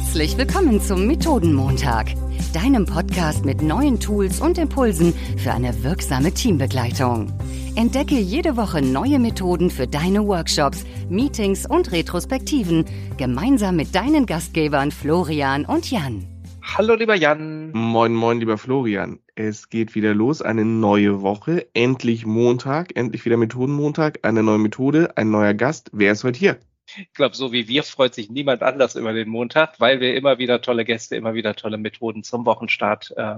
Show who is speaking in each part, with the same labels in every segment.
Speaker 1: Herzlich willkommen zum Methodenmontag, deinem Podcast mit neuen Tools und Impulsen für eine wirksame Teambegleitung. Entdecke jede Woche neue Methoden für deine Workshops, Meetings und Retrospektiven gemeinsam mit deinen Gastgebern Florian und Jan.
Speaker 2: Hallo lieber Jan.
Speaker 3: Moin, moin, lieber Florian. Es geht wieder los, eine neue Woche, endlich Montag, endlich wieder Methodenmontag, eine neue Methode, ein neuer Gast. Wer ist heute hier?
Speaker 2: Ich glaube, so wie wir freut sich niemand anders über den Montag, weil wir immer wieder tolle Gäste, immer wieder tolle Methoden zum Wochenstart äh,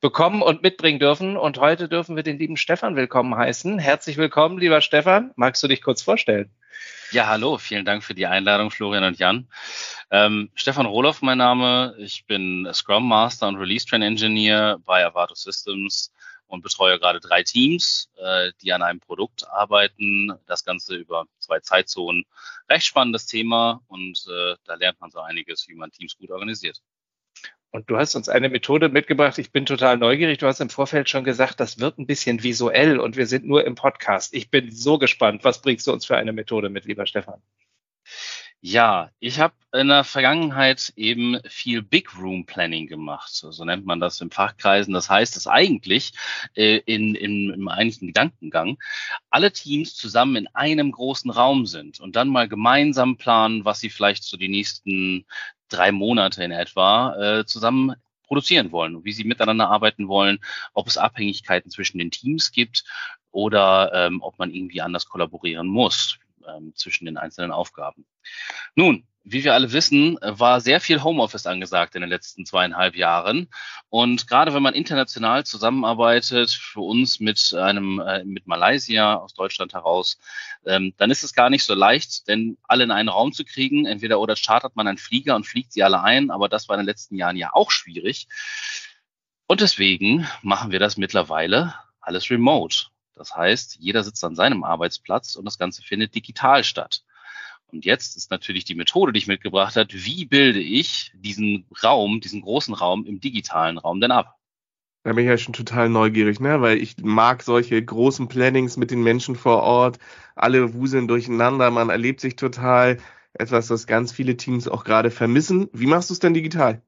Speaker 2: bekommen und mitbringen dürfen. Und heute dürfen wir den lieben Stefan willkommen heißen. Herzlich willkommen, lieber Stefan. Magst du dich kurz vorstellen?
Speaker 4: Ja, hallo, vielen Dank für die Einladung, Florian und Jan. Ähm, Stefan Rohloff, mein Name. Ich bin Scrum Master und Release Train Engineer bei Avato Systems und betreue gerade drei Teams, äh, die an einem Produkt arbeiten. Das Ganze über zwei Zeitzonen. Recht spannendes Thema und äh, da lernt man so einiges, wie man Teams gut organisiert.
Speaker 2: Und du hast uns eine Methode mitgebracht. Ich bin total neugierig. Du hast im Vorfeld schon gesagt, das wird ein bisschen visuell und wir sind nur im Podcast. Ich bin so gespannt. Was bringst du uns für eine Methode mit, lieber Stefan?
Speaker 4: Ja, ich habe in der Vergangenheit eben viel Big Room Planning gemacht. So nennt man das im Fachkreisen. Das heißt, dass eigentlich äh, in, in, im eigentlichen Gedankengang alle Teams zusammen in einem großen Raum sind und dann mal gemeinsam planen, was sie vielleicht so die nächsten drei Monate in etwa äh, zusammen produzieren wollen und wie sie miteinander arbeiten wollen, ob es Abhängigkeiten zwischen den Teams gibt oder ähm, ob man irgendwie anders kollaborieren muss ähm, zwischen den einzelnen Aufgaben. Nun, wie wir alle wissen, war sehr viel Homeoffice angesagt in den letzten zweieinhalb Jahren. Und gerade wenn man international zusammenarbeitet, für uns mit einem, äh, mit Malaysia aus Deutschland heraus, ähm, dann ist es gar nicht so leicht, denn alle in einen Raum zu kriegen. Entweder oder chartert man einen Flieger und fliegt sie alle ein, aber das war in den letzten Jahren ja auch schwierig. Und deswegen machen wir das mittlerweile alles remote. Das heißt, jeder sitzt an seinem Arbeitsplatz und das Ganze findet digital statt. Und jetzt ist natürlich die Methode, die ich mitgebracht habe, wie bilde ich diesen Raum, diesen großen Raum im digitalen Raum denn ab?
Speaker 3: Da bin ich ja schon total neugierig, ne? Weil ich mag solche großen Plannings mit den Menschen vor Ort. Alle wuseln durcheinander, man erlebt sich total. Etwas, das ganz viele Teams auch gerade vermissen. Wie machst du es denn digital?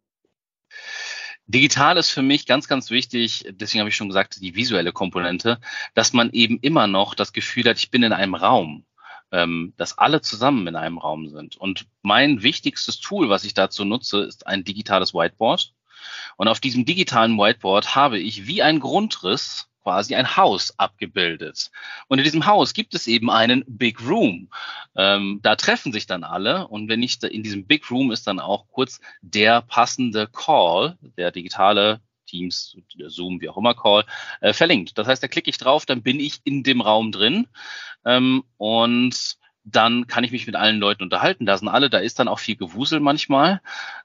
Speaker 4: Digital ist für mich ganz, ganz wichtig, deswegen habe ich schon gesagt, die visuelle Komponente, dass man eben immer noch das Gefühl hat, ich bin in einem Raum, ähm, dass alle zusammen in einem Raum sind. Und mein wichtigstes Tool, was ich dazu nutze, ist ein digitales Whiteboard. Und auf diesem digitalen Whiteboard habe ich wie ein Grundriss quasi ein Haus abgebildet. Und in diesem Haus gibt es eben einen Big Room. Ähm, da treffen sich dann alle und wenn nicht in diesem Big Room ist dann auch kurz der passende Call, der digitale Teams, Zoom, wie auch immer Call, äh, verlinkt. Das heißt, da klicke ich drauf, dann bin ich in dem Raum drin ähm, und dann kann ich mich mit allen Leuten unterhalten. Da sind alle, da ist dann auch viel Gewusel manchmal.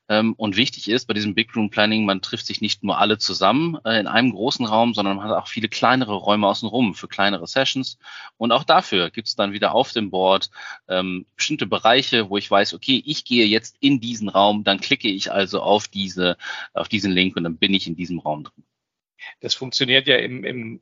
Speaker 4: Ähm, und wichtig ist bei diesem Big Room Planning, man trifft sich nicht nur alle zusammen äh, in einem großen Raum, sondern man hat auch viele kleinere Räume außenrum für kleinere Sessions. Und auch dafür gibt es dann wieder auf dem Board ähm, bestimmte Bereiche, wo ich weiß, okay, ich gehe jetzt in diesen Raum, dann klicke ich also auf diese, auf diesen Link und dann bin ich in diesem Raum drin.
Speaker 2: Das funktioniert ja im, im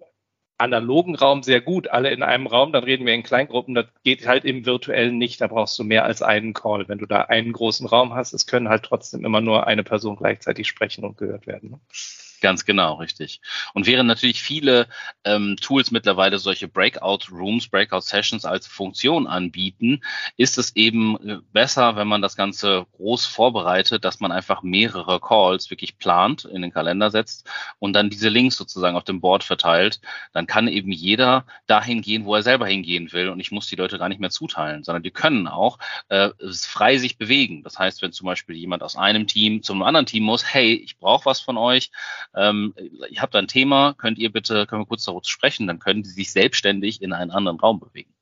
Speaker 2: analogen Raum sehr gut, alle in einem Raum, dann reden wir in Kleingruppen, das geht halt im virtuellen nicht, da brauchst du mehr als einen Call. Wenn du da einen großen Raum hast, es können halt trotzdem immer nur eine Person gleichzeitig sprechen und gehört werden. Ne?
Speaker 4: Ganz genau, richtig. Und während natürlich viele ähm, Tools mittlerweile solche Breakout Rooms, Breakout Sessions als Funktion anbieten, ist es eben äh, besser, wenn man das Ganze groß vorbereitet, dass man einfach mehrere Calls wirklich plant, in den Kalender setzt und dann diese Links sozusagen auf dem Board verteilt. Dann kann eben jeder dahin gehen, wo er selber hingehen will. Und ich muss die Leute gar nicht mehr zuteilen, sondern die können auch äh, frei sich bewegen. Das heißt, wenn zum Beispiel jemand aus einem Team zum anderen Team muss, hey, ich brauche was von euch, ähm, ich habe ein Thema, könnt ihr bitte, können wir kurz darüber sprechen, dann können die sich selbstständig in einen anderen Raum bewegen.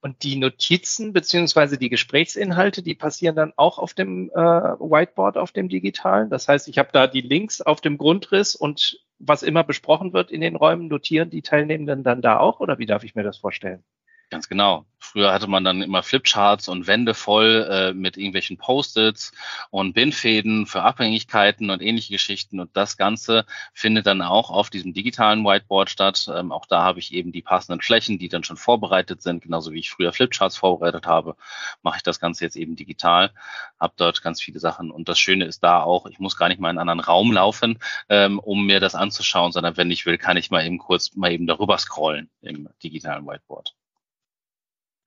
Speaker 2: Und die Notizen beziehungsweise die Gesprächsinhalte, die passieren dann auch auf dem äh, Whiteboard, auf dem digitalen. Das heißt, ich habe da die Links auf dem Grundriss und was immer besprochen wird in den Räumen, notieren die Teilnehmenden dann da auch oder wie darf ich mir das vorstellen?
Speaker 4: Ganz genau. Früher hatte man dann immer Flipcharts und Wände voll äh, mit irgendwelchen Post-its und Bindfäden für Abhängigkeiten und ähnliche Geschichten. Und das Ganze findet dann auch auf diesem digitalen Whiteboard statt. Ähm, auch da habe ich eben die passenden Flächen, die dann schon vorbereitet sind. Genauso wie ich früher Flipcharts vorbereitet habe, mache ich das Ganze jetzt eben digital. Habe dort ganz viele Sachen. Und das Schöne ist da auch, ich muss gar nicht mal in einen anderen Raum laufen, ähm, um mir das anzuschauen, sondern wenn ich will, kann ich mal eben kurz mal eben darüber scrollen im digitalen Whiteboard.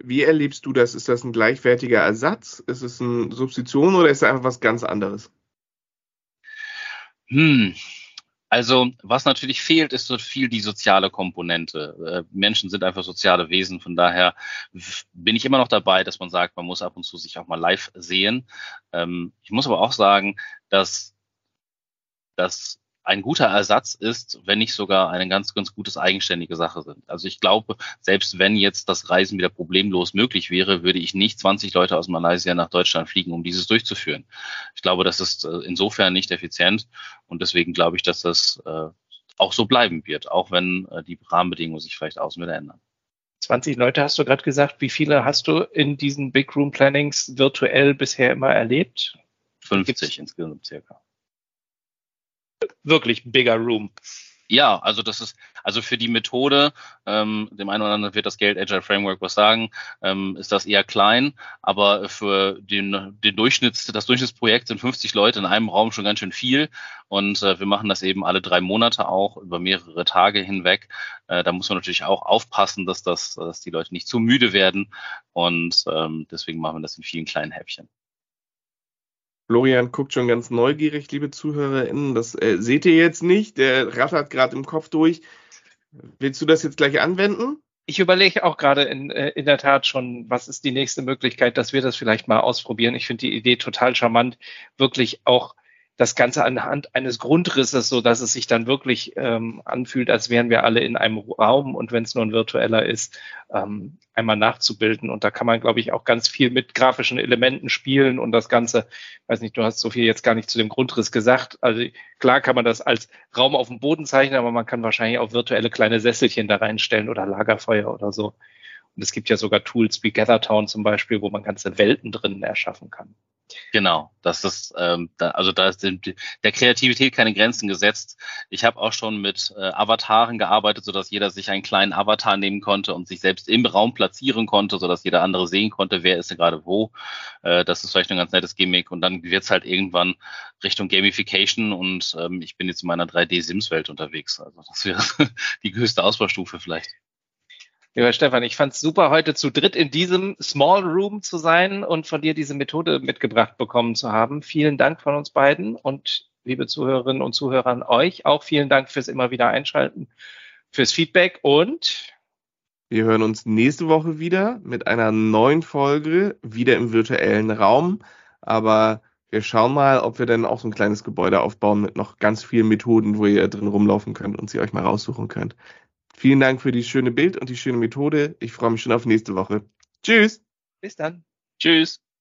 Speaker 3: Wie erlebst du das? Ist das ein gleichwertiger Ersatz? Ist es eine Substitution oder ist es einfach was ganz anderes?
Speaker 4: Hm. Also, was natürlich fehlt, ist so viel die soziale Komponente. Äh, Menschen sind einfach soziale Wesen, von daher bin ich immer noch dabei, dass man sagt, man muss ab und zu sich auch mal live sehen. Ähm, ich muss aber auch sagen, dass, dass ein guter Ersatz ist, wenn nicht sogar eine ganz, ganz gutes eigenständige Sache sind. Also ich glaube, selbst wenn jetzt das Reisen wieder problemlos möglich wäre, würde ich nicht 20 Leute aus Malaysia nach Deutschland fliegen, um dieses durchzuführen. Ich glaube, das ist äh, insofern nicht effizient und deswegen glaube ich, dass das äh, auch so bleiben wird, auch wenn äh, die Rahmenbedingungen sich vielleicht außen wieder ändern.
Speaker 2: 20 Leute hast du gerade gesagt. Wie viele hast du in diesen Big Room Plannings virtuell bisher immer erlebt?
Speaker 4: 50 Gibt's? insgesamt circa
Speaker 2: wirklich bigger room.
Speaker 4: Ja, also das ist, also für die Methode, ähm, dem einen oder anderen wird das Geld Agile Framework was sagen, ähm, ist das eher klein, aber für den, den Durchschnitts, das Durchschnittsprojekt sind 50 Leute in einem Raum schon ganz schön viel und äh, wir machen das eben alle drei Monate auch über mehrere Tage hinweg. Äh, da muss man natürlich auch aufpassen, dass das, dass die Leute nicht zu müde werden und ähm, deswegen machen wir das in vielen kleinen Häppchen.
Speaker 3: Florian guckt schon ganz neugierig, liebe ZuhörerInnen. Das äh, seht ihr jetzt nicht. Der rattert gerade im Kopf durch. Willst du das jetzt gleich anwenden?
Speaker 2: Ich überlege auch gerade in, äh, in der Tat schon, was ist die nächste Möglichkeit, dass wir das vielleicht mal ausprobieren. Ich finde die Idee total charmant, wirklich auch das Ganze anhand eines Grundrisses, so dass es sich dann wirklich ähm, anfühlt, als wären wir alle in einem Raum und wenn es nur ein virtueller ist, ähm, einmal nachzubilden. Und da kann man, glaube ich, auch ganz viel mit grafischen Elementen spielen und das Ganze, weiß nicht, du hast so viel jetzt gar nicht zu dem Grundriss gesagt. Also klar kann man das als Raum auf dem Boden zeichnen, aber man kann wahrscheinlich auch virtuelle kleine Sesselchen da reinstellen oder Lagerfeuer oder so. Und es gibt ja sogar Tools wie Gathertown zum Beispiel, wo man ganze Welten drinnen erschaffen kann.
Speaker 4: Genau, das ist ähm, da, also da ist der Kreativität keine Grenzen gesetzt. Ich habe auch schon mit äh, Avataren gearbeitet, sodass jeder sich einen kleinen Avatar nehmen konnte und sich selbst im Raum platzieren konnte, sodass jeder andere sehen konnte, wer ist denn gerade wo. Äh, das ist vielleicht ein ganz nettes Gimmick und dann wird's halt irgendwann Richtung Gamification und ähm, ich bin jetzt in meiner 3D-Sims-Welt unterwegs. Also das wäre die höchste Ausbaustufe vielleicht.
Speaker 2: Lieber Stefan, ich fand es super, heute zu dritt in diesem Small Room zu sein und von dir diese Methode mitgebracht bekommen zu haben. Vielen Dank von uns beiden und liebe Zuhörerinnen und Zuhörer an euch auch vielen Dank fürs immer wieder einschalten, fürs Feedback und
Speaker 3: wir hören uns nächste Woche wieder mit einer neuen Folge, wieder im virtuellen Raum. Aber wir schauen mal, ob wir dann auch so ein kleines Gebäude aufbauen mit noch ganz vielen Methoden, wo ihr drin rumlaufen könnt und sie euch mal raussuchen könnt. Vielen Dank für die schöne Bild und die schöne Methode. Ich freue mich schon auf nächste Woche. Tschüss.
Speaker 2: Bis dann.
Speaker 4: Tschüss.